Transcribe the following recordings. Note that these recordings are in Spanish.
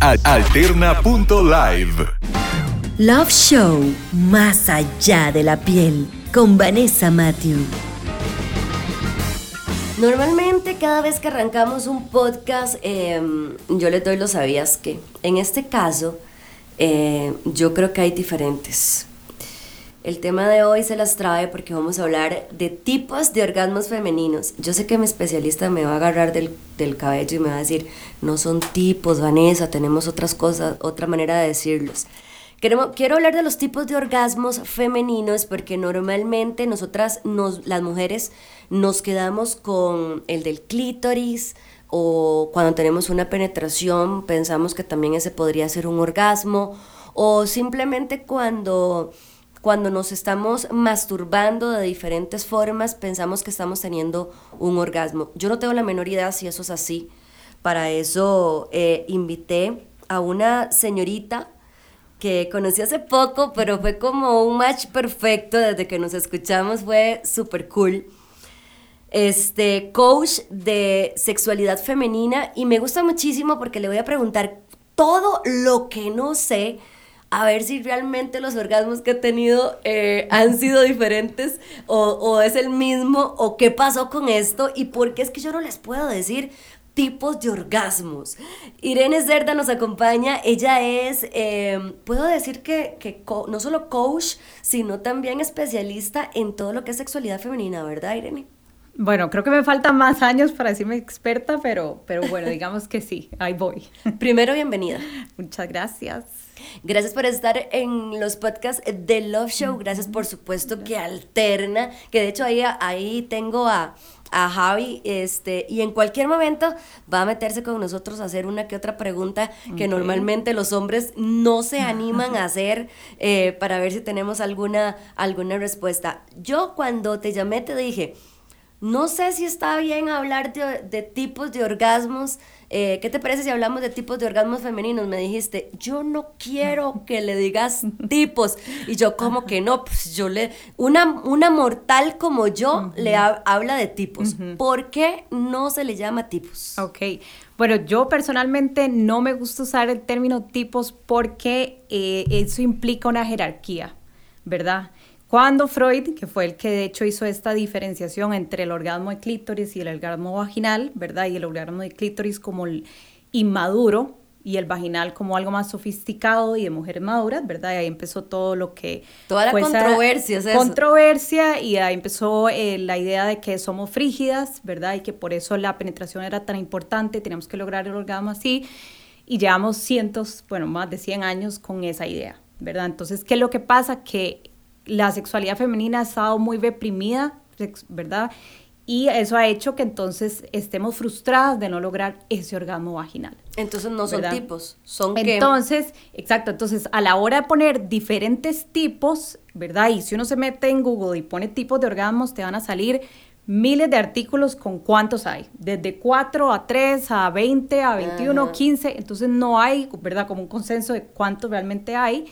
Alterna.live. Love Show, más allá de la piel, con Vanessa Matthew. Normalmente cada vez que arrancamos un podcast, em, yo les doy los sabías que. En este caso, eh, yo creo que hay diferentes. El tema de hoy se las trae porque vamos a hablar de tipos de orgasmos femeninos. Yo sé que mi especialista me va a agarrar del, del cabello y me va a decir, no son tipos, Vanessa, tenemos otras cosas, otra manera de decirlos. Queremos, quiero hablar de los tipos de orgasmos femeninos porque normalmente nosotras, nos, las mujeres, nos quedamos con el del clítoris o cuando tenemos una penetración pensamos que también ese podría ser un orgasmo o simplemente cuando cuando nos estamos masturbando de diferentes formas, pensamos que estamos teniendo un orgasmo. Yo no tengo la menor idea si eso es así. Para eso eh, invité a una señorita que conocí hace poco, pero fue como un match perfecto desde que nos escuchamos, fue súper cool. Este coach de sexualidad femenina y me gusta muchísimo porque le voy a preguntar todo lo que no sé a ver si realmente los orgasmos que he tenido eh, han sido diferentes o, o, es el mismo o qué pasó con esto y por qué es que yo no les puedo decir tipos de orgasmos. Irene Cerda nos acompaña, ella es, eh, puedo decir que, que no solo coach, sino también especialista en todo lo que es sexualidad femenina, ¿verdad Irene? Bueno, creo que me faltan más años para decirme experta, pero, pero bueno, digamos que sí, ahí voy. Primero, bienvenida. Muchas gracias. Gracias por estar en los podcasts de Love Show. Gracias, por supuesto, que alterna, que de hecho ahí, ahí tengo a, a Javi, este, y en cualquier momento va a meterse con nosotros a hacer una que otra pregunta que normalmente los hombres no se animan a hacer eh, para ver si tenemos alguna, alguna respuesta. Yo cuando te llamé te dije, no sé si está bien hablar de, tipos de orgasmos. Eh, ¿Qué te parece si hablamos de tipos de orgasmos femeninos? Me dijiste, yo no quiero que le digas tipos. Y yo, como que no? Pues yo le. Una, una mortal como yo le habla de tipos. ¿Por qué no se le llama tipos? Ok. Bueno, yo personalmente no me gusta usar el término tipos porque eh, eso implica una jerarquía, ¿verdad? Cuando Freud, que fue el que de hecho hizo esta diferenciación entre el orgasmo de clítoris y el orgasmo vaginal, ¿verdad? Y el orgasmo de clítoris como el inmaduro y el vaginal como algo más sofisticado y de mujeres maduras, ¿verdad? Y ahí empezó todo lo que... Toda la controversia, es Controversia y ahí empezó eh, la idea de que somos frígidas, ¿verdad? Y que por eso la penetración era tan importante, teníamos que lograr el orgasmo así. Y llevamos cientos, bueno, más de 100 años con esa idea, ¿verdad? Entonces, ¿qué es lo que pasa? Que la sexualidad femenina ha estado muy reprimida, ¿verdad? Y eso ha hecho que entonces estemos frustradas de no lograr ese orgasmo vaginal. Entonces no son tipos, son Entonces, exacto, entonces a la hora de poner diferentes tipos, ¿verdad? Y si uno se mete en Google y pone tipos de orgasmos, te van a salir miles de artículos con cuántos hay, desde 4 a 3, a 20, a 21, 15, entonces no hay, ¿verdad? Como un consenso de cuántos realmente hay.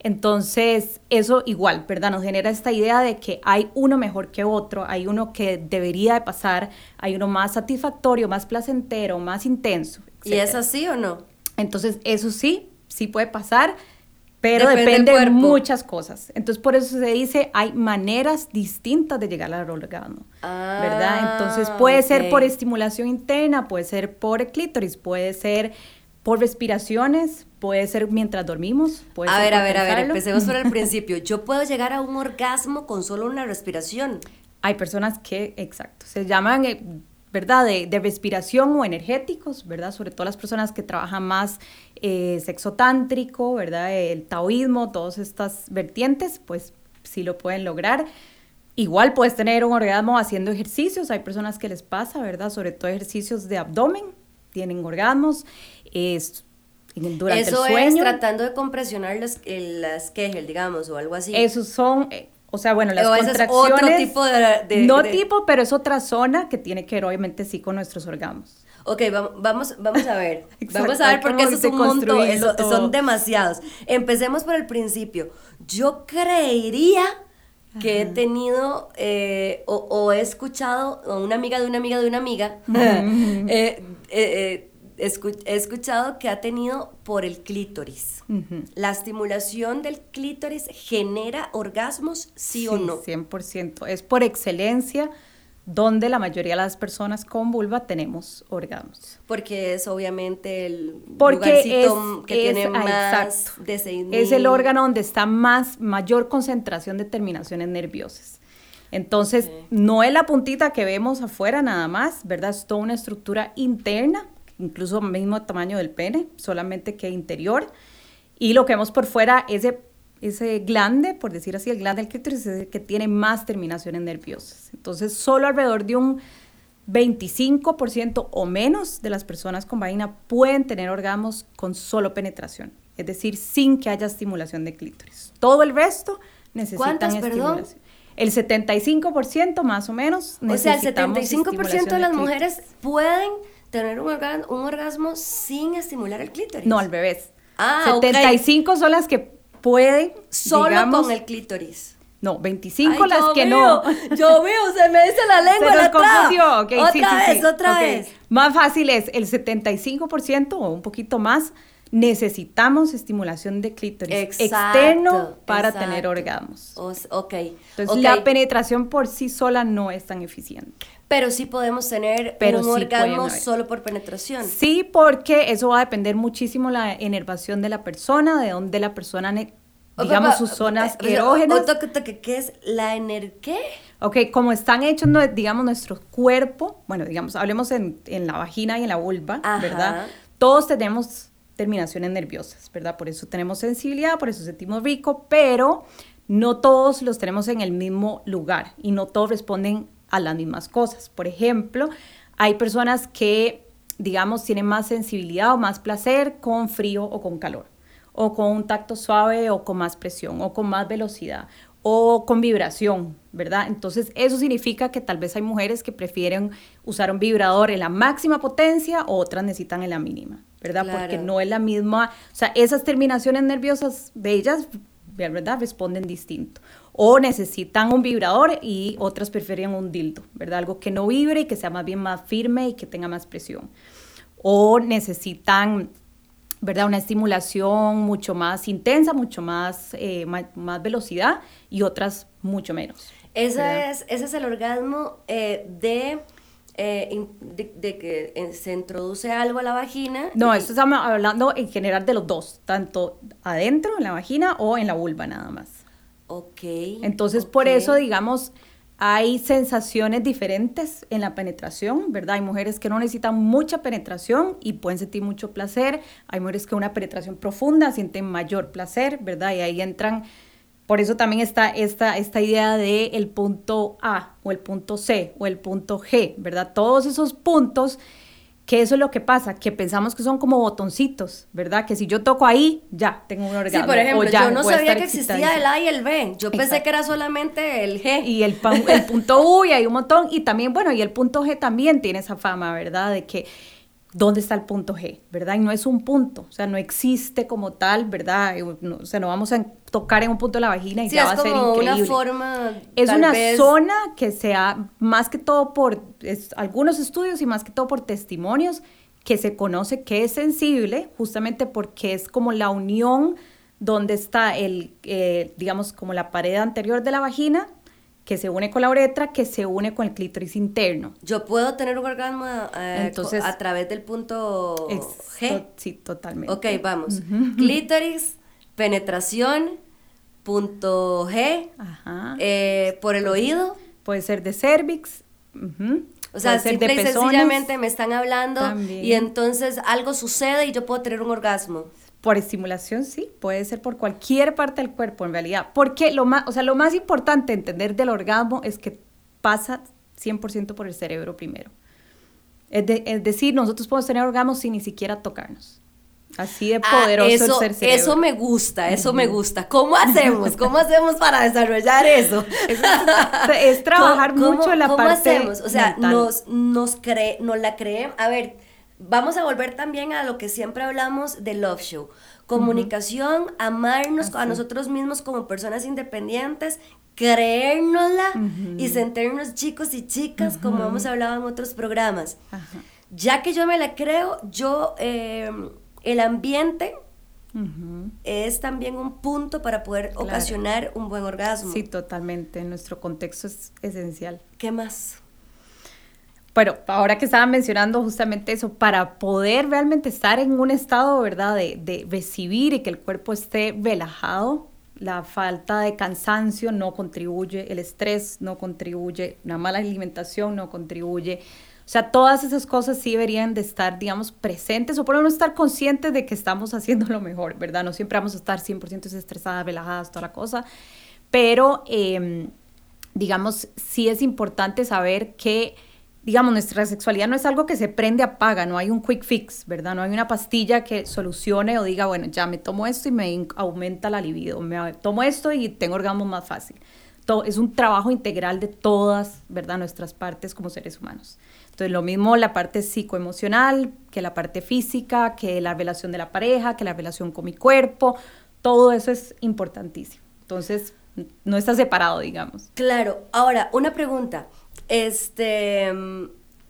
Entonces, eso igual, ¿verdad? Nos genera esta idea de que hay uno mejor que otro, hay uno que debería de pasar, hay uno más satisfactorio, más placentero, más intenso. ¿Y es así o no? Entonces, eso sí, sí puede pasar, pero depende, de muchas cosas. Entonces, por eso se dice, hay maneras distintas de llegar al orgasmo, ¿verdad? Ah, Entonces, puede ser por estimulación interna, puede ser por clítoris, puede ser por respiraciones, puede ser mientras dormimos. Puede a ver, a ver, a ver, empecemos por el principio. Yo puedo llegar a un orgasmo con solo una respiración. Hay personas que, exacto, se llaman, eh, ¿verdad?, de, respiración o energéticos, ¿verdad? Sobre todo las personas que trabajan más eh, sexo tántrico, ¿verdad? El taoísmo, todas estas vertientes, pues sí lo pueden lograr. Igual puedes tener un orgasmo haciendo ejercicios, hay personas que les pasa, ¿verdad? Sobre todo ejercicios de abdomen, tienen orgasmos es durante Eso el sueño. es tratando de compresionar las, las Kegel, digamos, o algo así. Esos son, eh, o sea, bueno, las contracciones. otro tipo de, No tipo, pero es otra zona que tiene que ver, obviamente, sí, con nuestros órganos. Ok, vamos, vamos a ver. vamos a ver porque eso es un montón, son demasiados. Empecemos por el principio. Yo creería que he tenido eh, o, he escuchado a una amiga de una amiga de una amiga eh, he escuchado que ha tenido por el clítoris. ¿La estimulación del clítoris genera orgasmos, sí, o no? 100%. Es por excelencia donde la mayoría de las personas con vulva tenemos orgasmos. Porque es obviamente el Porque lugarcito que tiene ah, más Es el órgano donde está más mayor concentración de terminaciones nerviosas. Entonces, no es la puntita que vemos afuera nada más, ¿verdad? Es toda una estructura interna, incluso mismo tamaño del pene, solamente que interior. Y lo que vemos por fuera, ese ese glande, por decir así, el glande del clítoris es el que tiene más terminaciones nerviosas. Entonces, solo alrededor de un 25% o menos de las personas con vagina pueden tener orgasmos con solo penetración, es decir, sin que haya estimulación de clítoris. Todo el resto necesitan estimulación. Perdón? El 75% más o menos. O sea, el 75% de las mujeres pueden tener un, orgasmo, sin estimular el clítoris. No, al revés. Ah, 75 son las que pueden. Solo con el clítoris. No, 25 las que no. Yo veo, se me dice la lengua. Se nos confundió. Okay, otra vez, otra vez. Más fácil es el 75% o un poquito más. Necesitamos estimulación de clítoris externo para tener orgasmos. ok. Entonces, la penetración por sí sola no es tan eficiente. Pero sí podemos tener un orgasmo solo por penetración. Sí, porque eso va a depender muchísimo la enervación de la persona, de dónde la persona, digamos, sus zonas erógenas. ¿Qué es la ener qué? Ok, como están hechos, digamos, nuestro cuerpo, bueno, digamos, hablemos en, la vagina y en la vulva, ¿verdad? Todos tenemos terminaciones nerviosas, ¿verdad? Por eso tenemos sensibilidad, por eso sentimos rico, pero no todos los tenemos en el mismo lugar y no todos responden a las mismas cosas. Por ejemplo, hay personas que, digamos, tienen más sensibilidad o más placer con frío o con calor, o con un tacto suave o con más presión, o con más velocidad, o con vibración, ¿verdad? Entonces, eso significa que tal vez hay mujeres que prefieren usar un vibrador en la máxima potencia o otras necesitan en la mínima, ¿verdad? Porque no es la misma, o sea, esas terminaciones nerviosas de ellas, ¿verdad? Responden distinto o necesitan un vibrador y otras prefieren un dildo, ¿verdad? Algo que no vibre y que sea más bien más firme y que tenga más presión. O necesitan, ¿verdad? Una estimulación mucho más intensa, mucho más, eh, más, velocidad y otras mucho menos. Ese es, ese es el orgasmo eh, de... Eh, de, que se introduce algo a la vagina. No, eso estamos hablando en general de los dos, tanto adentro en la vagina o en la vulva nada más. Ok. Entonces, por eso, digamos, hay sensaciones diferentes en la penetración, ¿verdad? Hay mujeres que no necesitan mucha penetración y pueden sentir mucho placer. Hay mujeres que una penetración profunda sienten mayor placer, ¿verdad? Y ahí entran, por eso también está esta, esta idea de el punto A o el punto C o el punto G, ¿verdad? Todos esos puntos que eso es lo que pasa, que pensamos que son como botoncitos, ¿verdad? Que si yo toco ahí, ya, tengo un orgasmo. Sí, por ejemplo, yo no sabía que existía el A y el B, yo pensé que era solamente el G. Y el, el punto U y hay un montón, y también, bueno, y el punto G también tiene esa fama, ¿verdad? De que dónde está el punto G, ¿verdad? Y no es un punto, o sea, no existe como tal, ¿verdad? o sea, no vamos a tocar en un punto de la vagina y ya va a ser increíble. Una forma, es una zona que sea, más que todo por algunos estudios y más que todo por testimonios, que se conoce que es sensible, justamente porque es como la unión donde está el, eh, digamos, como la pared anterior de la vagina que se une con la uretra, que se une con el clítoris interno. Yo puedo tener un orgasmo eh, Entonces, a través del punto G. sí, totalmente. Ok, vamos. Clítoris, penetración, punto G, eh, por el oído. Puede ser de cervix. O sea, simple y sencillamente me están hablando y entonces algo sucede y yo puedo tener un orgasmo. Por estimulación, sí, puede ser por cualquier parte del cuerpo en realidad. Porque lo más, o sea, lo más importante entender del orgasmo es que pasa 100% por el cerebro primero. Es, decir, nosotros podemos tener orgasmos sin ni siquiera tocarnos. Así de ah, poderoso eso, el ser cerebro. Eso me gusta, eso me gusta. ¿Cómo hacemos? ¿Cómo hacemos para desarrollar eso? Es, trabajar mucho la parte ¿Cómo hacemos? O sea, nos, nos, cree, nos la creemos. A ver, vamos a volver también a lo que siempre hablamos de Love Show. Comunicación, amarnos a nosotros mismos como personas independientes, creérnosla y sentirnos chicos y chicas como hemos hablado en otros programas. ya que yo me la creo, yo, eh, el ambiente es también un punto para poder ocasionar un buen orgasmo. Sí, totalmente. Nuestro contexto es esencial. ¿Qué más? Bueno, ahora que estaban mencionando justamente eso, para poder realmente estar en un estado, ¿verdad?, de, de recibir y que el cuerpo esté relajado, la falta de cansancio no contribuye, el estrés no contribuye, una mala alimentación no contribuye, o sea, todas esas cosas sí deberían de estar, digamos, presentes o por lo menos estar conscientes de que estamos haciendo lo mejor, ¿verdad? No siempre vamos a estar 100% estresadas, relajadas, toda la cosa, pero, em, digamos, sí es importante saber que digamos, nuestra sexualidad no es algo que se prende, apaga, no hay un quick fix, ¿verdad? No hay una pastilla que solucione o diga, bueno, ya me tomo esto y me aumenta la libido, me tomo esto y tengo orgasmo más fácil. Todo, es un trabajo integral de todas, ¿verdad? Nuestras partes como seres humanos. Entonces, lo mismo la parte psicoemocional, que la parte física, que la relación de la pareja, que la relación con mi cuerpo, todo eso es importantísimo. Entonces, no está separado, digamos. Claro. Ahora, una pregunta. Este,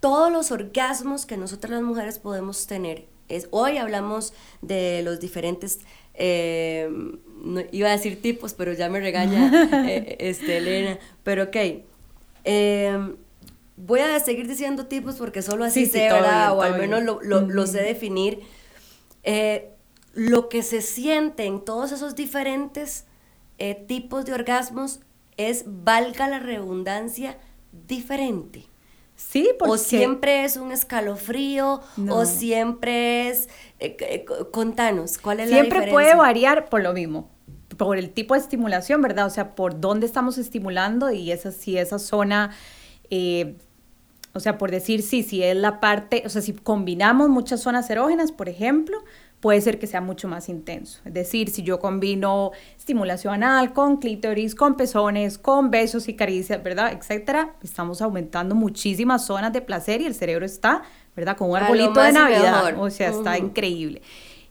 todos los orgasmos que nosotras las mujeres podemos tener, es, hoy hablamos de los diferentes, eh, iba a decir tipos, pero ya me regaña eh, este, Elena, pero ok. Eh, voy a seguir diciendo tipos porque solo así sé, ¿verdad? o al menos lo, sé definir. Eh, lo que se siente en todos esos diferentes eh, tipos de orgasmos es, valga la redundancia, diferente. Sí, porque... O siempre es un escalofrío, o siempre es... Eh, contanos, ¿cuál es la diferencia? Siempre puede variar por lo mismo, por el tipo de estimulación, ¿verdad? O sea, por dónde estamos estimulando y esa, si esa zona o sea, por decir, sí, si es la parte, o sea, si combinamos muchas zonas erógenas, por ejemplo, puede ser que sea mucho más intenso. Es decir, si yo combino estimulación anal con clítoris, con pezones, con besos y caricias, ¿verdad? Etcétera, estamos aumentando muchísimas zonas de placer y el cerebro está, ¿verdad? Con un arbolito de Navidad. O sea, está increíble.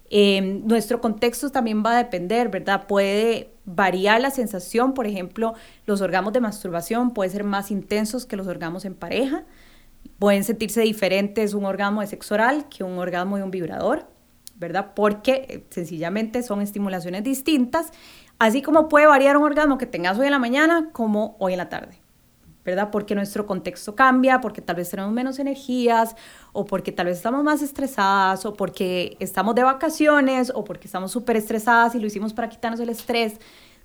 Em, nuestro contexto también va a depender, ¿verdad? Puede variar la sensación, por ejemplo, los orgasmos de masturbación pueden ser más intensos que los orgasmos en pareja pueden sentirse diferentes un orgasmo de sexo oral que un orgasmo de un vibrador, ¿verdad? Porque eh, sencillamente son estimulaciones distintas, así como puede variar un orgasmo que tengas hoy en la mañana como hoy en la tarde, ¿verdad? Porque nuestro contexto cambia, porque tal vez tenemos menos energías, o porque tal vez estamos más estresadas, o porque estamos de vacaciones, o porque estamos súper estresadas y lo hicimos para quitarnos el estrés,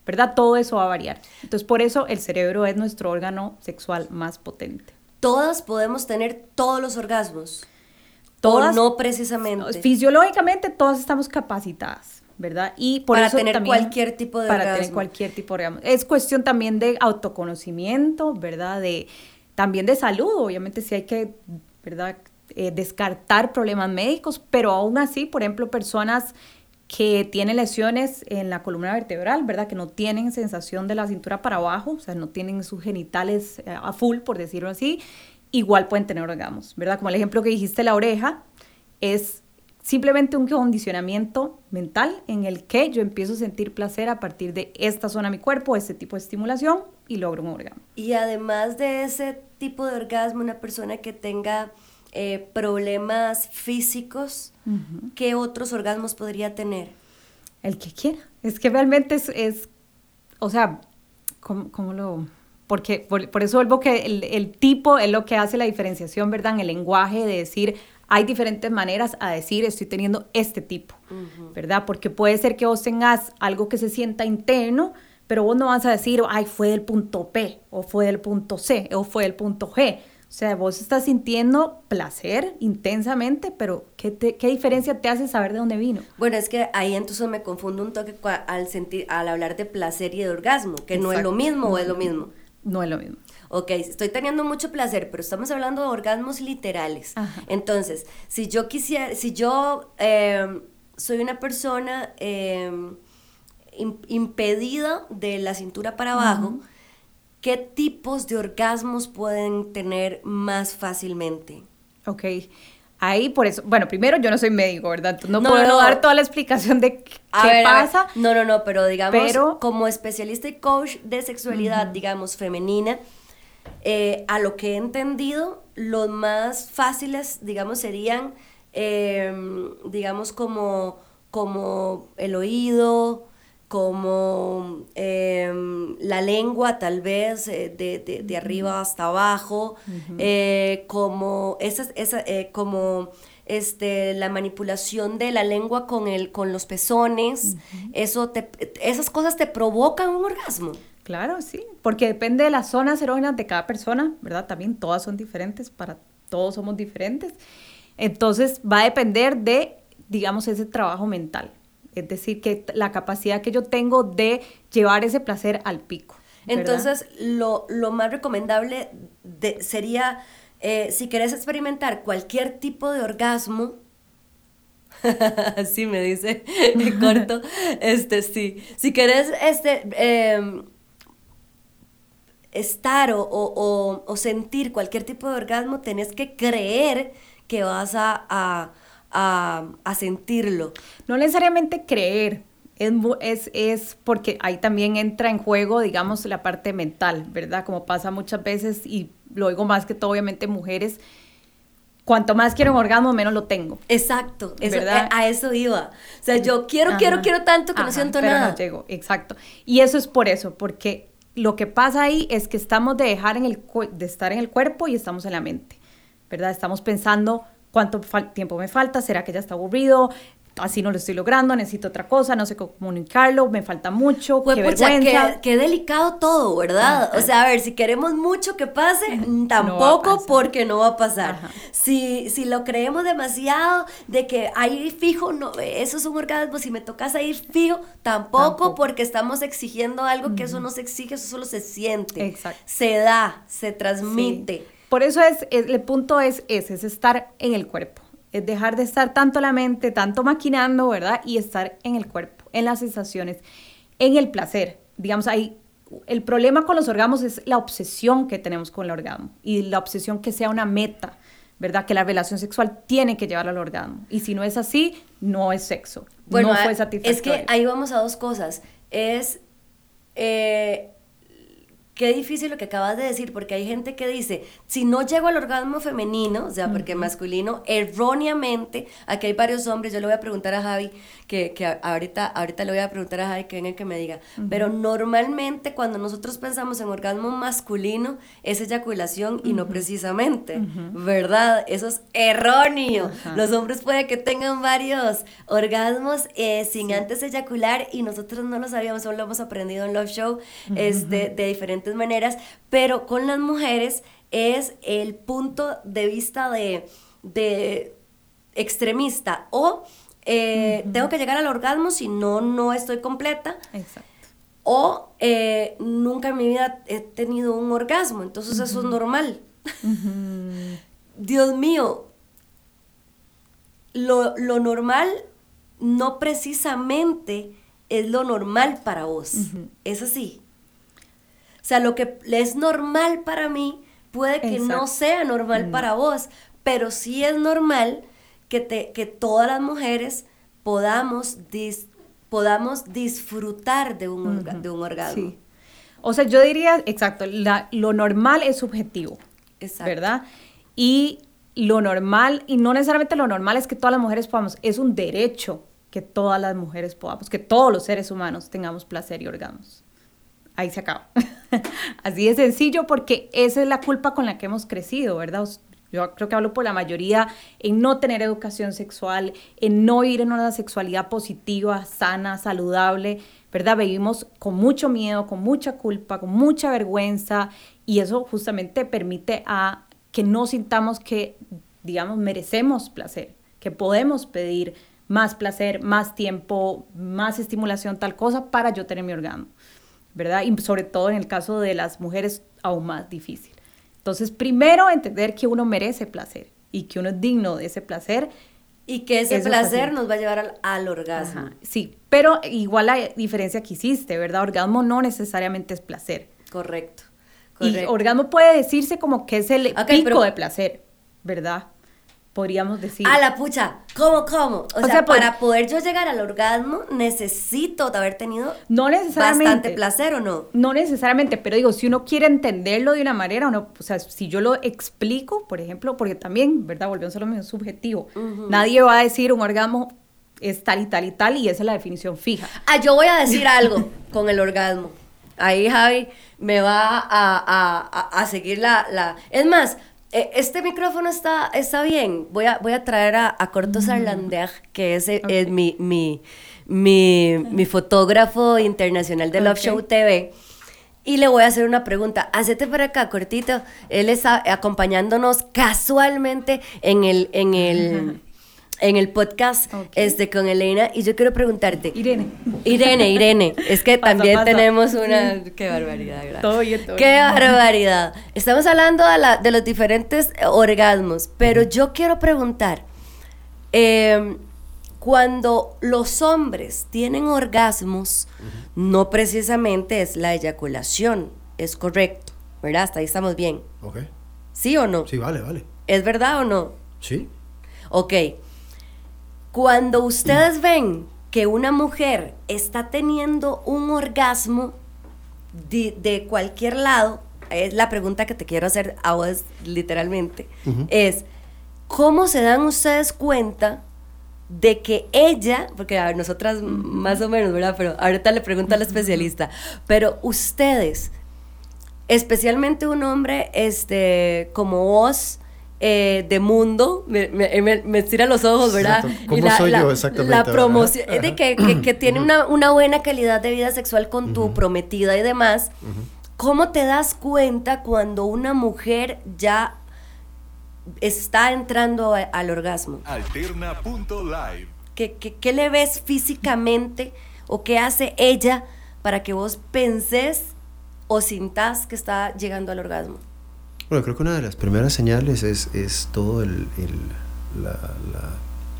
¿verdad? Todo eso va a variar. Entonces, por eso el cerebro es nuestro órgano sexual más potente todas podemos tener todos los orgasmos. Todas, no precisamente. Fisiológicamente todas estamos capacitadas, ¿verdad? Y por para tener cualquier tipo de para tener cualquier tipo de orgasmo. Es cuestión también de autoconocimiento, ¿verdad? De también de salud, obviamente sí hay que, ¿verdad? Eh, descartar problemas médicos, pero aún así, por ejemplo, personas que tienen lesiones en la columna vertebral, ¿verdad? Que no tienen sensación de la cintura para abajo, o sea, no tienen sus genitales eh, a full, por decirlo así, igual pueden tener orgasmos, ¿verdad? Como el ejemplo que dijiste, la oreja, es simplemente un condicionamiento mental en el que yo empiezo a sentir placer a partir de esta zona de mi cuerpo, este tipo de estimulación y logro un orgasmo. Y además de ese tipo de orgasmo, una persona que tenga eh, problemas físicos, ¿qué otros orgasmos podría tener? El que quiera. Es que realmente es, o sea, ¿cómo, lo...? Porque por, eso vuelvo que el, tipo es lo que hace la diferenciación, ¿verdad? En el lenguaje de decir, hay diferentes maneras a decir, estoy teniendo este tipo, ¿verdad? Porque puede ser que vos tengas algo que se sienta interno, pero vos no vas a decir, ay, fue del punto P, o fue del punto C, o fue del punto G o sea, vos estás sintiendo placer intensamente, pero ¿qué, ¿qué, diferencia te hace saber de dónde vino? Bueno, es que ahí entonces me confundo un toque al, sentir, al hablar de placer y de orgasmo, que no es lo mismo o es lo mismo. No es lo mismo. Ok, estoy teniendo mucho placer, pero estamos hablando de orgasmos literales. Entonces, si yo quisiera, si yo em, soy una persona em, impedida de la cintura para abajo, ¿qué tipos de orgasmos pueden tener más fácilmente? Ok. Ahí por eso, bueno, primero yo no soy médico, ¿verdad? No, puedo dar toda la explicación de qué pasa. No, no, no, pero digamos, como especialista y coach de sexualidad, digamos, femenina, eh, a lo que he entendido, los más fáciles, digamos, serían, em, digamos, como, como el oído, como em, la lengua tal vez eh, de, arriba hasta abajo, eh, como, esas, esa, eh, como este, la manipulación de la lengua con, el, con los pezones, eso te, esas cosas te provocan un orgasmo. Claro, sí, porque depende de las zonas erógenas de cada persona, ¿verdad? También todas son diferentes, para todos somos diferentes. Entonces va a depender de, digamos, ese trabajo mental. Es decir, que la capacidad que yo tengo de llevar ese placer al pico. Entonces, lo, más recomendable sería, eh, si querés experimentar cualquier tipo de orgasmo, así me dice corto, este sí, si querés este, em, estar o, sentir cualquier tipo de orgasmo, tenés que creer que vas a a, sentirlo. No necesariamente creer, es, es, porque ahí también entra en juego, digamos, la parte mental, ¿verdad? Como pasa muchas veces, y lo digo más que todo, obviamente, mujeres, cuanto más quiero un orgasmo, menos lo tengo. Exacto, ¿verdad? a eso iba. O sea, yo quiero, quiero, quiero tanto que no siento pero nada. No llego, exacto. Y eso es por eso, porque lo que pasa ahí es que estamos de dejar en el de estar en el cuerpo y estamos en la mente, ¿verdad? Estamos pensando cuánto tiempo me falta, será que ya está aburrido, así no lo estoy logrando, necesito otra cosa, no sé cómo comunicarlo, me falta mucho, qué vergüenza. Qué, delicado todo, ¿verdad? O sea, a ver, si queremos mucho que pase, tampoco porque no va a pasar. Si, si lo creemos demasiado de que ahí fijo, no, eso es un orgasmo, si me tocas ahí fijo, tampoco, porque estamos exigiendo algo que eso no se exige, eso solo se siente. Exacto. Se da, se transmite. Por eso es, el punto es ese, es estar en el cuerpo. Es dejar de estar tanto la mente, tanto maquinando, ¿verdad? Y estar en el cuerpo, en las sensaciones, en el placer. Digamos, ahí el problema con los orgasmos es la obsesión que tenemos con el orgasmo y la obsesión que sea una meta, ¿verdad? Que la relación sexual tiene que llevar al orgasmo. Y si no es así, no es sexo. Bueno, no fue satisfactorio. Es que ahí vamos a dos cosas. Es eh, qué difícil lo que acabas de decir, porque hay gente que dice, si no llego al orgasmo femenino, o sea, porque masculino, erróneamente, aquí hay varios hombres, yo le voy a preguntar a Javi, que, que ahorita, ahorita le voy a preguntar a Javi que venga que me diga, pero normalmente cuando nosotros pensamos en orgasmo masculino, es eyaculación y no precisamente, ¿verdad? Eso es erróneo. Los hombres puede que tengan varios orgasmos eh, sin antes eyacular y nosotros no lo sabíamos, solo lo hemos aprendido en Love Show, este, de diferentes maneras, pero con las mujeres es el punto de vista de, extremista o eh, tengo que llegar al orgasmo si no, no estoy completa. O eh, nunca en mi vida he tenido un orgasmo, entonces eso es normal. Dios mío, lo, normal no precisamente es lo normal para vos. Es así. O sea, lo que es normal para mí puede que no sea normal mm. para vos, pero sí es normal que, te, que todas las mujeres podamos, podamos disfrutar de un, de un orgasmo. O sea, yo diría, exacto, lo normal es subjetivo, exacto. ¿verdad? Y lo normal, y no necesariamente lo normal es que todas las mujeres podamos, es un derecho que todas las mujeres podamos, que todos los seres humanos tengamos placer y orgasmos ahí se acaba. Así de sencillo porque esa es la culpa con la que hemos crecido, ¿verdad? Yo creo que hablo por la mayoría en no tener educación sexual, en no ir en una sexualidad positiva, sana, saludable, ¿verdad? Vivimos con mucho miedo, con mucha culpa, con mucha vergüenza y eso justamente permite a que no sintamos que, digamos, merecemos placer, que podemos pedir más placer, más tiempo, más estimulación, tal cosa para yo tener mi orgasmo. ¿Verdad? Y sobre todo en el caso de las mujeres, aún más difícil. Entonces, primero entender que uno merece placer y que uno es digno de ese placer. Y que ese placer nos va a llevar al, orgasmo. sí, pero igual la diferencia que hiciste, ¿verdad? Orgasmo no necesariamente es placer. Correcto. Y orgasmo puede decirse como que es el pico de placer, ¿verdad? Podríamos decir. A la pucha, ¿cómo, cómo? O, sea, para poder yo llegar al orgasmo, necesito haber tenido no necesariamente, bastante placer o no. No necesariamente, pero digo, si uno quiere entenderlo de una manera o no, o sea, si yo lo explico, por ejemplo, porque también, ¿verdad? Volvemos a lo mismo subjetivo. Nadie va a decir un orgasmo es tal y tal y tal y esa es la definición fija. Ah, yo voy a decir algo con el orgasmo. Ahí Javi me va a, a, seguir la, la... Es más, este micrófono está, está bien. Voy a, voy a traer a, a Cortos mm. que es, es mi, mi, mi, mi, fotógrafo internacional de Love Show TV. Y le voy a hacer una pregunta. Hacete para acá, cortito. Él está acompañándonos casualmente en el, en el, en el podcast este, con Elena y yo quiero preguntarte. Irene. Irene, Irene. Es que también tenemos una... Qué barbaridad, gracias. Todo bien, todo Qué barbaridad. Estamos hablando de, la, de, los diferentes orgasmos, pero yo quiero preguntar, em, cuando los hombres tienen orgasmos, no precisamente es la eyaculación, es correcto, ¿verdad? Hasta ahí estamos bien. Ok. ¿Sí o no? Sí, vale, vale. ¿Es verdad o no? Sí. Ok. Cuando ustedes ven que una mujer está teniendo un orgasmo de, cualquier lado, es la pregunta que te quiero hacer a vos literalmente, es, ¿cómo se dan ustedes cuenta de que ella, porque a nosotras más o menos, ¿verdad? Pero ahorita le pregunto al especialista, pero ustedes, especialmente un hombre este, como vos, eh, de mundo, me, me, estira los ojos, ¿verdad? ¿Cómo soy yo exactamente? La promoción, es de que, que, tiene una, una, buena calidad de vida sexual con tu prometida y demás. ¿Cómo te das cuenta cuando una mujer ya está entrando al orgasmo? Alterna.live. ¿Qué, qué, qué le ves físicamente o qué hace ella para que vos pensés o sintas que está llegando al orgasmo? Bueno, creo que una de las primeras señales es, es todo el, la,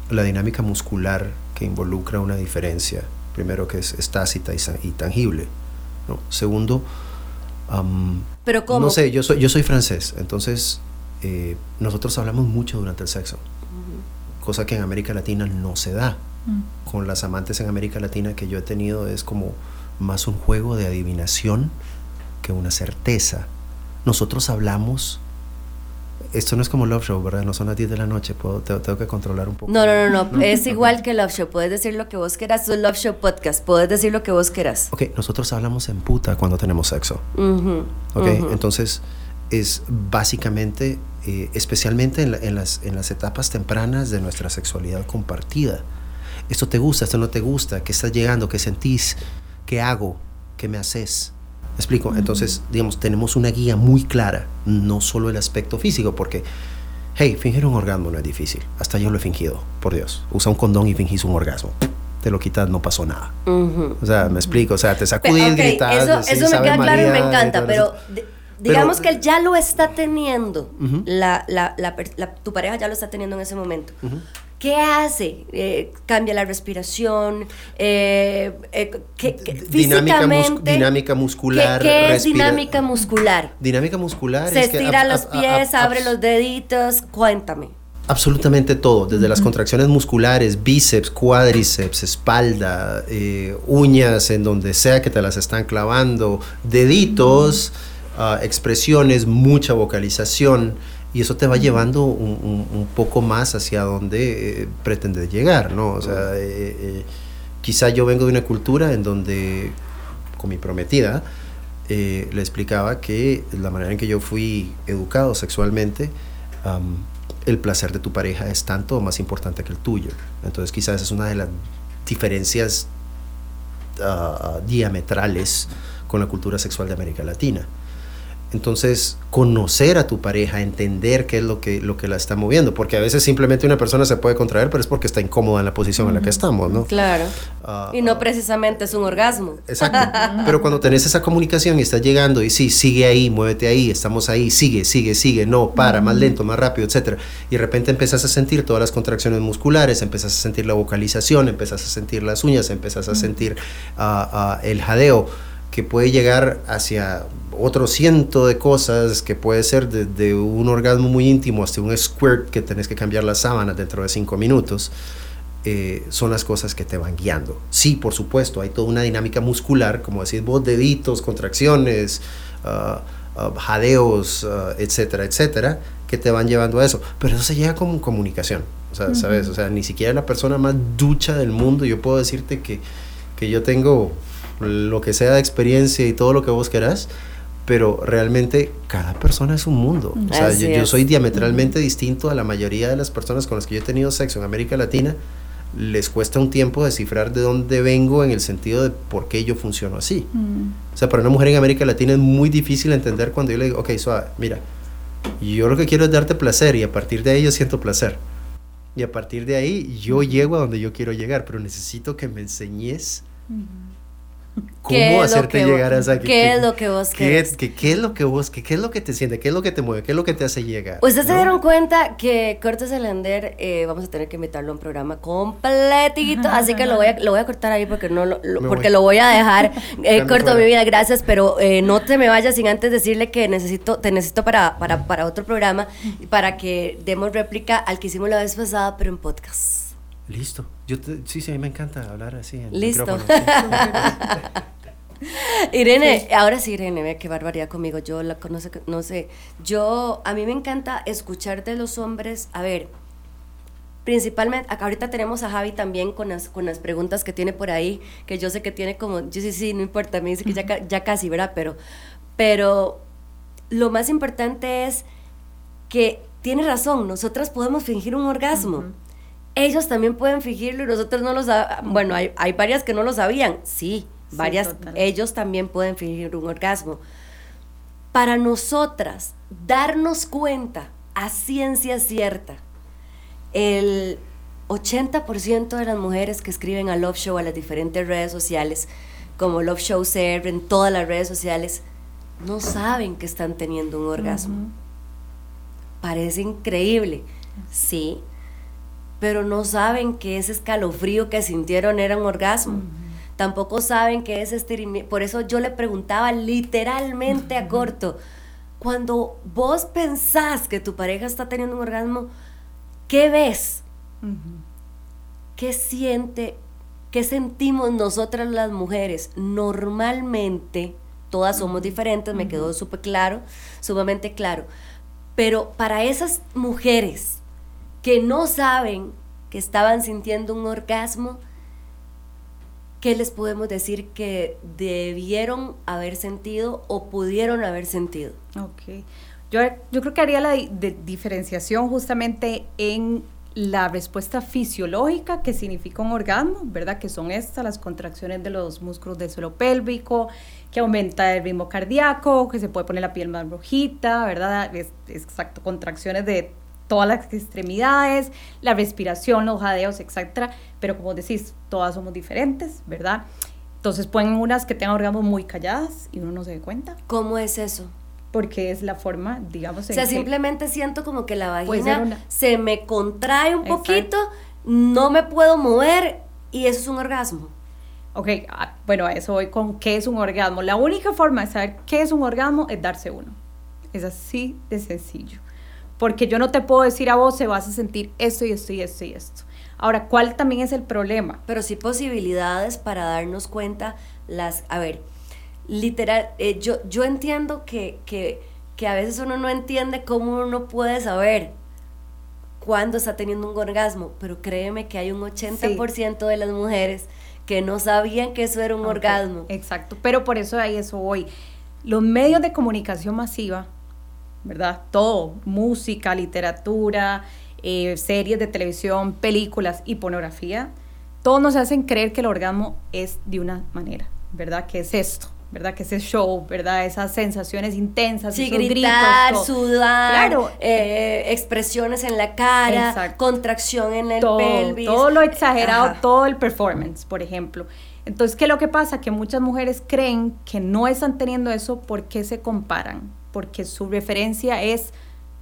la, dinámica muscular que involucra una diferencia. Primero que es, tácita y, tangible. ¿no? Segundo, ¿Pero cómo? no sé, yo soy, yo soy francés, entonces eh, nosotros hablamos mucho durante el sexo, cosa que en América Latina no se da. Mm. Con las amantes en América Latina que yo he tenido es como más un juego de adivinación que una certeza nosotros hablamos esto no es como Love Show, ¿verdad? No son las 10 de la noche, puedo, tengo, que controlar un poco. No, no, no, no, es igual que Love Show, puedes decir lo que vos quieras, es Love Show Podcast, puedes decir lo que vos quieras. Ok, nosotros hablamos en puta cuando tenemos sexo. ok, entonces es básicamente, eh, especialmente en, las, en las etapas tempranas de nuestra sexualidad compartida. Esto te gusta, esto no te gusta, ¿qué estás llegando? ¿Qué sentís? ¿Qué hago? ¿Qué me haces? Explico? Entonces, digamos, tenemos una guía muy clara, no solo el aspecto físico, porque, hey, fingir un orgasmo no es difícil. Hasta yo lo he fingido, por Dios. Usa un condón y fingís un orgasmo. Te lo quitas, no pasó nada. O sea, me explico, o sea, te sacudís, gritas. Eso, eso me queda claro y me encanta, pero digamos que él ya lo está teniendo, la, la, la, tu pareja ya lo está teniendo en ese momento. ¿Qué hace? Eh, cambia la respiración, eh, eh dinámica, dinámica, muscular. ¿Qué, es dinámica muscular? Dinámica muscular. Se estira los pies, abre los deditos, cuéntame. Absolutamente todo, desde las contracciones musculares, bíceps, cuádriceps, espalda, eh, uñas en donde sea que te las están clavando, deditos, ah, expresiones, mucha vocalización y eso te va llevando un, poco más hacia donde eh, pretendes llegar, ¿no? O sea, eh, eh, quizá yo vengo de una cultura en donde, con mi prometida, le explicaba que la manera en que yo fui educado sexualmente, el placer de tu pareja es tanto más importante que el tuyo. Entonces quizás esa es una de las diferencias ah, diametrales con la cultura sexual de América Latina. Entonces, conocer a tu pareja, entender qué es lo que, lo que la está moviendo, porque a veces simplemente una persona se puede contraer, pero es porque está incómoda en la posición en la que estamos, ¿no? Claro. Ah, y no ah. precisamente es un orgasmo. Exacto. pero cuando tenés esa comunicación y estás llegando y sí, sigue ahí, muévete ahí, estamos ahí, sigue, sigue, sigue, no, para, más lento, más rápido, etcétera. Y de repente empezás a sentir todas las contracciones musculares, empezás a sentir la vocalización, empezás a sentir las uñas, empezás a sentir ah, el jadeo que puede llegar hacia otro ciento de cosas, que puede ser desde un orgasmo muy íntimo hasta un squirt que tenés que cambiar las sábanas dentro de cinco minutos, eh, son las cosas que te van guiando. Sí, por supuesto, hay toda una dinámica muscular, como decís vos, deditos, contracciones, ah, ah, jadeos, ah, etcétera, etcétera, que te van llevando a eso. Pero eso se llega como comunicación, o sea, ¿sabes? O sea, ni siquiera la persona más ducha del mundo, yo puedo decirte que, que yo tengo lo que sea de experiencia y todo lo que vos querás, pero realmente cada persona es un mundo. O sea, yo, soy diametralmente distinto a la mayoría de las personas con las que yo he tenido sexo en América Latina. Les cuesta un tiempo descifrar de dónde vengo en el sentido de por qué yo funciono así. O sea, para una mujer en América Latina es muy difícil entender cuando yo le digo, ok, suave, mira, yo lo que quiero es darte placer y a partir de ahí yo siento placer. Y a partir de ahí yo llego a donde yo quiero llegar, pero necesito que me enseñes ¿Qué es cómo hacerte llegar a vos- esa... qué es lo que vos qué, querés? qué- qué es lo que vos, qué, qué es lo que te siente, qué es lo que te mueve, qué es lo que te hace llegar. ¿Ustedes se dieron cuenta que Cortes Elender eh, vamos a tener que invitarlo a un programa completito? Así que lo voy a, lo voy a cortar ahí porque no lo, porque voy. lo voy a dejar eh, corto fuera. mi vida, gracias, pero eh, no te me vayas sin antes decirle que necesito, te necesito para, para, para otro programa para que demos réplica al que hicimos la vez pasada, pero en podcast. Listo. Yo te- sí, sí, a mí me encanta hablar así. En el Listo. sí. Irene, ahora sí, Irene, ve qué barbaridad conmigo. Yo la conozco, no sé. Yo, a mí me encanta escuchar de los hombres. A ver, principalmente, acá ahorita tenemos a Javi también con las, con las preguntas que tiene por ahí, que yo sé que tiene como, yo sí, sí, no importa, me dice que ya, ya casi, ¿verdad? Pero, pero lo más importante es que tiene razón, nosotras podemos fingir un orgasmo. Ellos también pueden fingirlo y nosotros no lo sabemos. Bueno, hay, hay varias que no lo sabían, sí, Sí, varias, total. ellos también pueden fingir un orgasmo. Para nosotras, darnos cuenta a ciencia cierta, el 80% de las mujeres que escriben a Love Show a las diferentes redes sociales, como Love Show CR en todas las redes sociales, no saben que están teniendo un orgasmo. Parece increíble, sí, pero no saben que ese escalofrío que sintieron era un orgasmo. Tampoco saben que ese estiramiento. Por eso yo le preguntaba literalmente a corto, cuando vos pensás que tu pareja está teniendo un orgasmo, ¿qué ves? ¿Qué siente? ¿Qué sentimos nosotras las mujeres? Normalmente, todas somos diferentes, me quedó súper claro, sumamente claro. Pero para esas mujeres que no saben que estaban sintiendo un orgasmo, ¿qué les podemos decir que debieron haber sentido o pudieron haber sentido? Ok. Yo, yo creo que haría la diferenciación justamente en la respuesta fisiológica que significa un orgasmo, ¿verdad? Que son estas, las contracciones de los músculos del suelo pélvico, que aumenta el ritmo cardíaco, que se puede poner la piel más rojita, ¿verdad? Exacto, contracciones de todas las extremidades, la respiración, los jadeos, etcétera. Pero como decís, todas somos diferentes, ¿verdad? Entonces pueden unas que tengan orgasmos muy calladas y uno no se dé cuenta ¿Cómo es eso? porque es la forma, digamos, O sea, simplemente siento como que la vagina una- se me contrae un Exacto. poquito, no me puedo mover y eso es un orgasmo. Ok, ah, bueno, a eso voy con qué es un orgasmo. La única forma de saber qué es un orgasmo es darse uno. Es así de sencillo. Porque yo no te puedo decir a vos se vas a sentir esto y esto y esto y esto. Ahora, ¿cuál también es el problema? Pero sí posibilidades para darnos cuenta las... A ver, literal, eh, yo, yo entiendo que, que, que a veces uno no entiende cómo uno puede saber cuándo está teniendo un orgasmo, pero créeme que hay un 80% de las mujeres que no sabían que eso era un orgasmo. Exacto, pero por eso ahí eso voy. Los medios de comunicación masiva, ¿verdad? Todo, música, literatura, eh, series de televisión, películas y pornografía, todos nos hacen creer que el orgasmo es de una manera, ¿verdad? Que es esto, ¿verdad? Que ese show, ¿verdad? Esas sensaciones intensas, Sí, esos gritar, gritos, sudar, Claro. eh, expresiones en la cara, Exacto. contracción en el todo, pelvis. todo lo exagerado, Ajá. todo el performance, por ejemplo. Entonces, ¿qué es lo que pasa? Que muchas mujeres creen que no están teniendo eso porque se comparan, porque su referencia es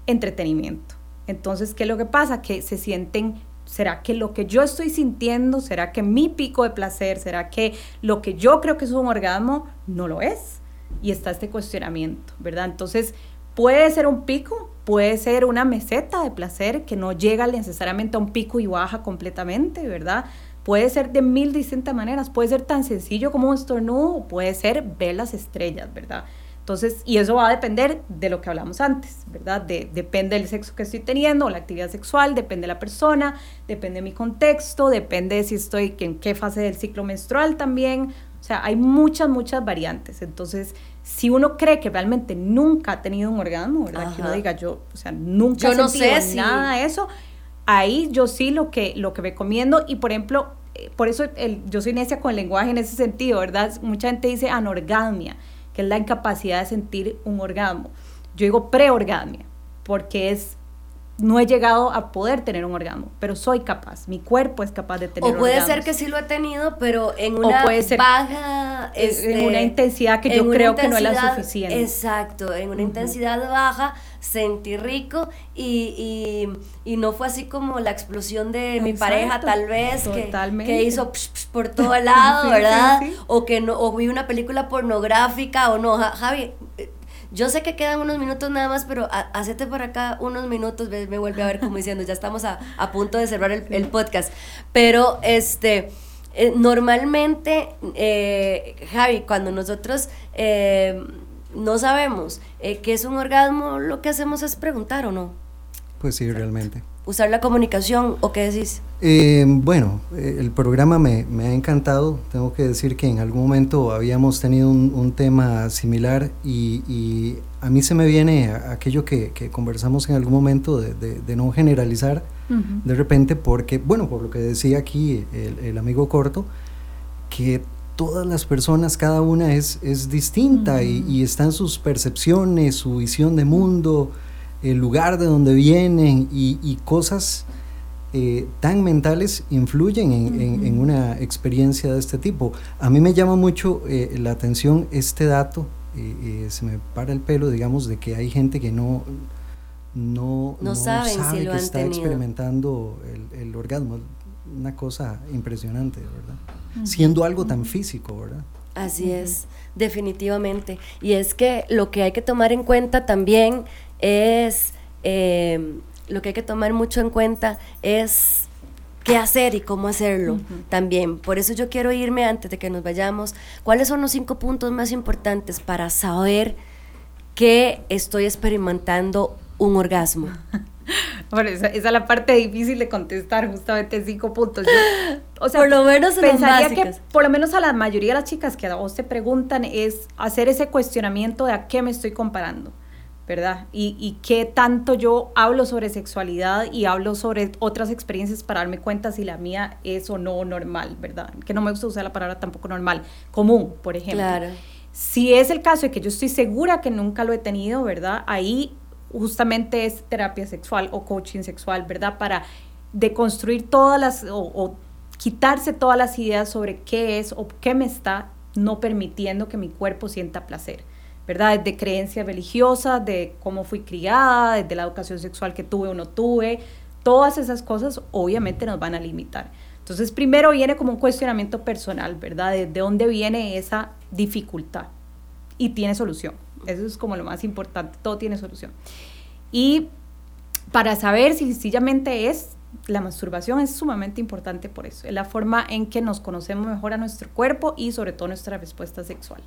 entretenimiento. Entonces, ¿qué es lo que pasa? Que se sienten ¿será que lo que yo estoy sintiendo, será que mi pico de placer, será que lo que yo creo que es un orgasmo no lo es? Y está este cuestionamiento, ¿verdad? Entonces, puede ser un pico, puede ser una meseta de placer que no llega necesariamente a un pico y baja completamente, ¿verdad? Puede ser de mil distintas maneras, puede ser tan sencillo como un estornudo, puede ser ver las estrellas, ¿verdad? Entonces, y eso va a depender de lo que hablamos antes, ¿verdad? De, depende del sexo que estoy teniendo, la actividad sexual, depende de la persona, depende de mi contexto, depende de si estoy en qué fase del ciclo menstrual también. O sea, hay muchas, muchas variantes. Entonces, si uno cree que realmente nunca ha tenido un orgasmo, ¿verdad? Que uno diga, yo, o sea, nunca yo he no sentido sé nada de eso, ahí yo sí lo que, lo que recomiendo, y por ejemplo, eh, por eso el, yo soy necia con el lenguaje en ese sentido, ¿verdad? Mucha gente dice anorgasmia es la incapacidad de sentir un orgasmo. Yo digo preorgasmia, porque es no he llegado a poder tener un orgasmo, pero soy capaz, mi cuerpo es capaz de tener O puede orgasmos. ser que sí lo he tenido, pero en una puede ser baja... en este, una intensidad que en yo creo que no es la suficiente. Exacto, en una intensidad baja, sentí rico y, y, y no fue así como la explosión de mi pareja tal vez que, que hizo psh, psh por todo lado, Sí, ¿verdad? sí. O que no, o vi una película pornográfica o no, Ja- Javi... Yo sé que quedan unos minutos nada más, pero ha- hacete por acá unos minutos, ve- me vuelve a ver como diciendo, ya estamos a, a punto de cerrar el, el podcast. Pero este, eh, normalmente, eh, Javi, cuando nosotros eh, no sabemos eh, qué es un orgasmo, lo que hacemos es preguntar o no. Pues sí, realmente. Usar la comunicación o qué decís. Eh, bueno, eh, el programa me, me ha encantado. Tengo que decir que en algún momento habíamos tenido un, un tema similar y, y a mí se me viene aquello que, que conversamos en algún momento de, de- de no generalizar Ujú. de repente porque, bueno, por lo que decía aquí el, el amigo corto, que todas las personas, cada una es, es distinta y, y están sus percepciones, su visión de mundo, el lugar de donde vienen y, y cosas eh, tan mentales influyen en, en- en una experiencia de este tipo. A mí me llama mucho eh, la atención este dato, eh, eh, se me para el pelo, digamos, de que hay gente que no... No, No saben si lo que han está tenido. experimentando el, el orgasmo. Una cosa impresionante, ¿verdad? Siendo algo tan físico, ¿verdad? Así es, definitivamente. Y es que lo que hay que tomar en cuenta también es, eh, lo que hay que tomar mucho en cuenta es qué hacer y cómo hacerlo también. Por eso yo quiero irme antes de que nos vayamos. ¿Cuáles son los cinco puntos más importantes para saber que estoy experimentando un orgasmo? Bueno, esa, esa es la parte difícil de contestar, justamente cinco puntos. Yo, o sea, Por lo menos pensaría que por lo menos a la mayoría de las chicas que a vos te preguntan es hacer ese cuestionamiento de a qué me estoy comparando, ¿verdad? Y, y qué tanto yo hablo sobre sexualidad y hablo sobre otras experiencias para darme cuenta si la mía es o no normal, ¿verdad? Que no me gusta usar la palabra tampoco normal, común, por ejemplo. Claro. Si es el caso de que yo estoy segura que nunca lo he tenido, ¿verdad? Ahí justamente es terapia sexual o coaching sexual, ¿verdad? Para deconstruir todas las o, o quitarse todas las ideas sobre qué es o qué me está no permitiendo que mi cuerpo sienta placer, ¿verdad? Desde creencias religiosas, de cómo fui criada, desde la educación sexual que tuve o no tuve, todas esas cosas obviamente nos van a limitar. Entonces, primero viene como un cuestionamiento personal, ¿verdad? ¿De, de dónde viene esa dificultad? Y tiene solución. Eso es como lo más importante, todo tiene solución. Y para saber si sencillamente es, la masturbación es sumamente importante por eso. Es la forma en que nos conocemos mejor a nuestro cuerpo y sobre todo nuestra respuesta sexual.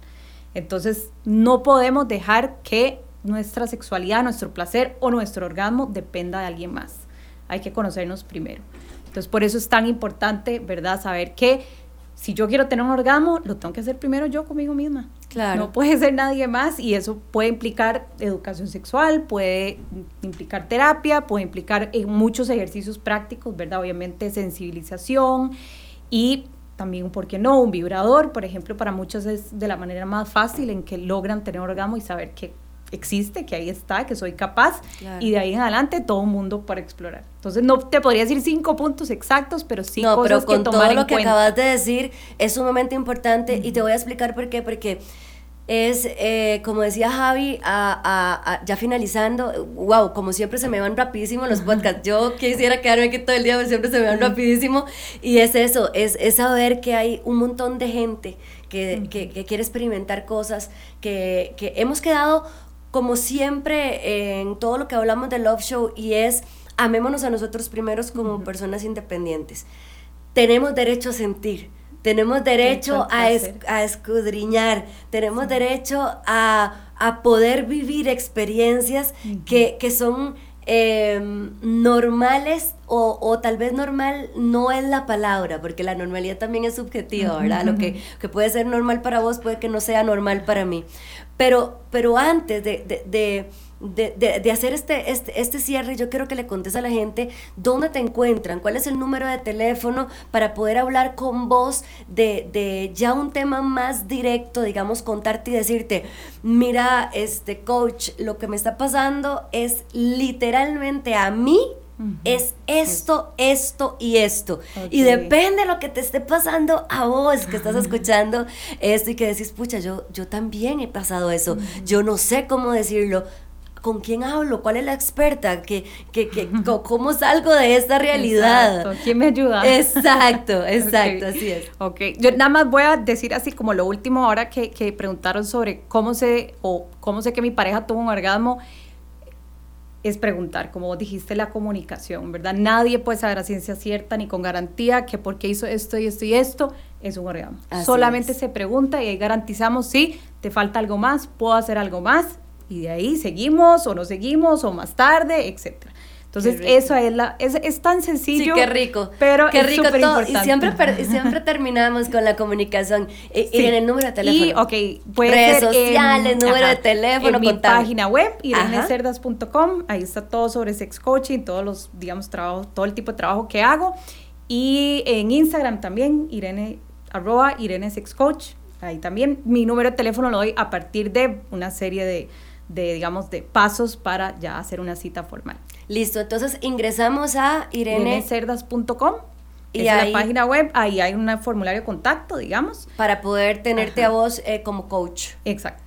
Entonces, no podemos dejar que nuestra sexualidad, nuestro placer o nuestro orgasmo dependa de alguien más. Hay que conocernos primero. Entonces, por eso es tan importante, ¿verdad? Saber que si yo quiero tener un orgasmo, lo tengo que hacer primero yo conmigo misma. Claro. No puede ser nadie más y eso puede implicar educación sexual, puede implicar terapia, puede implicar eh, muchos ejercicios prácticos, ¿verdad? Obviamente sensibilización y también, ¿por qué no? Un vibrador, por ejemplo, para muchos es de la manera más fácil en que logran tener orgasmo y saber que existe, que ahí está, que soy capaz Claro. y de ahí en adelante todo un mundo para explorar. Entonces no te podría decir cinco puntos exactos, pero sí no, cosas pero con que tomar todo en lo que acabas de decir es sumamente importante y te voy a explicar por qué, porque es, eh, como decía Javi, a- a- a- ya finalizando, wow, como siempre se me van rapidísimo los podcasts. Yo quisiera quedarme aquí todo el día, pero siempre se me van rapidísimo. Y es eso, es, es saber que hay un montón de gente que, que- que quiere experimentar cosas, que, que hemos quedado como siempre en todo lo que hablamos del Love Show y es amémonos a nosotros primeros como personas independientes. Tenemos derecho a sentir. Tenemos derecho a es- escudriñar, tenemos derecho a, a poder vivir experiencias que, que son eh, normales o, o tal vez normal no es la palabra, porque la normalidad también es subjetiva, ¿verdad? Lo que, que puede ser normal para vos puede que no sea normal para mí. Pero, pero antes de, de- de- de, de- de hacer este, este, este cierre, yo quiero que le contes a la gente dónde te encuentran, cuál es el número de teléfono para poder hablar con vos de, de ya un tema más directo, digamos, contarte y decirte, mira, este coach, lo que me está pasando es literalmente a mí. Es esto, esto y esto. Y depende de lo que te esté pasando a vos que estás escuchando esto y que decís, pucha, yo, yo también he pasado eso. Yo no sé cómo decirlo. ¿Con quién hablo? ¿Cuál es la experta? ¿Qué, qué, qué- ¿Cómo salgo de esta realidad? Exacto. ¿Quién me ayuda? Exacto, exacto, Ok. así es. Ok, yo nada más voy a decir así como lo último ahora que, que preguntaron sobre cómo sé o cómo sé que mi pareja tuvo un orgasmo, es preguntar, como vos dijiste, la comunicación, ¿verdad? Nadie puede saber a ciencia cierta ni con garantía que porque hizo esto y esto y esto es un orgasmo. Así Solamente es. se pregunta y ahí garantizamos si te falta algo más, puedo hacer algo más y de ahí seguimos o no seguimos o más tarde, etcétera. Entonces, eso es, la, es, es tan Sí, sencillo. qué rico. Pero qué es rico todo. Y siempre, per- siempre terminamos con la comunicación. Y Sí. en el número de teléfono. Y, ok, puede Redes ser sociales, en- número ajá, de teléfono, En mi página web, irenecerdas.com, ahí está todo sobre sex coaching, todos los, digamos, trabajos, todo el tipo de trabajo que hago. Y en Instagram también, irene, arroba irene sex coach, ahí también. Mi número de teléfono lo doy a partir de una serie de, de, digamos, de pasos para ya hacer una cita formal. Listo, entonces ingresamos a Irene irenecerdas.com. Y ahí- la página web, ahí hay un formulario de contacto, digamos. para poder tenerte Ajá. a vos eh, como coach. Exacto.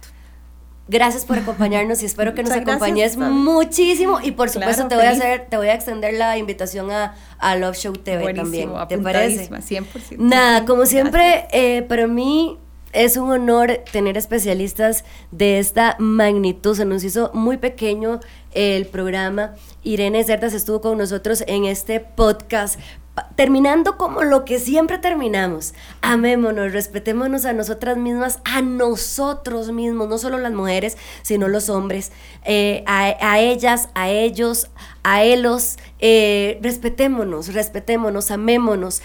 Gracias por acompañarnos y espero que nos Muchas acompañes muchísimo y por supuesto Claro, te voy a hacer te voy a extender la invitación a, a Love Show TV Buenísimo, también. ¿Te parece? apuntadísima, 100%. Nada, como siempre, eh, para mí es un honor tener especialistas de esta magnitud. Se nos hizo muy pequeño el programa. Irene Cerdas estuvo con nosotros en este podcast. Terminando como lo que siempre terminamos, amémonos, respetémonos a nosotras mismas, a nosotros mismos, no solo las mujeres, sino los hombres, eh, a ellas, a ellos, a eh, respetémonos, respetémonos, amémonos,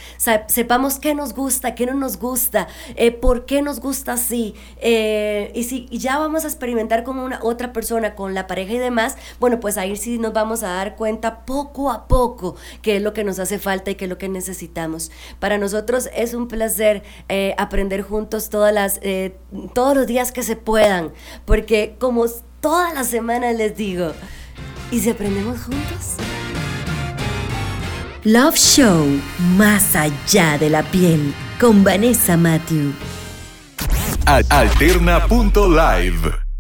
sepamos qué nos gusta, qué no nos gusta, eh, por qué nos gusta así, eh, y si ya vamos a experimentar con una otra persona, con la pareja y demás, bueno, pues ahí sí nos vamos a dar cuenta poco a poco qué es lo que nos hace falta y qué es lo que necesitamos. Para nosotros es un placer aprender juntos todas las, todos los días que se puedan, porque como todas las semanas les digo, ¿y si aprendemos juntos? Love Show, más allá de la piel, con Vanessa Matthew. Alterna.live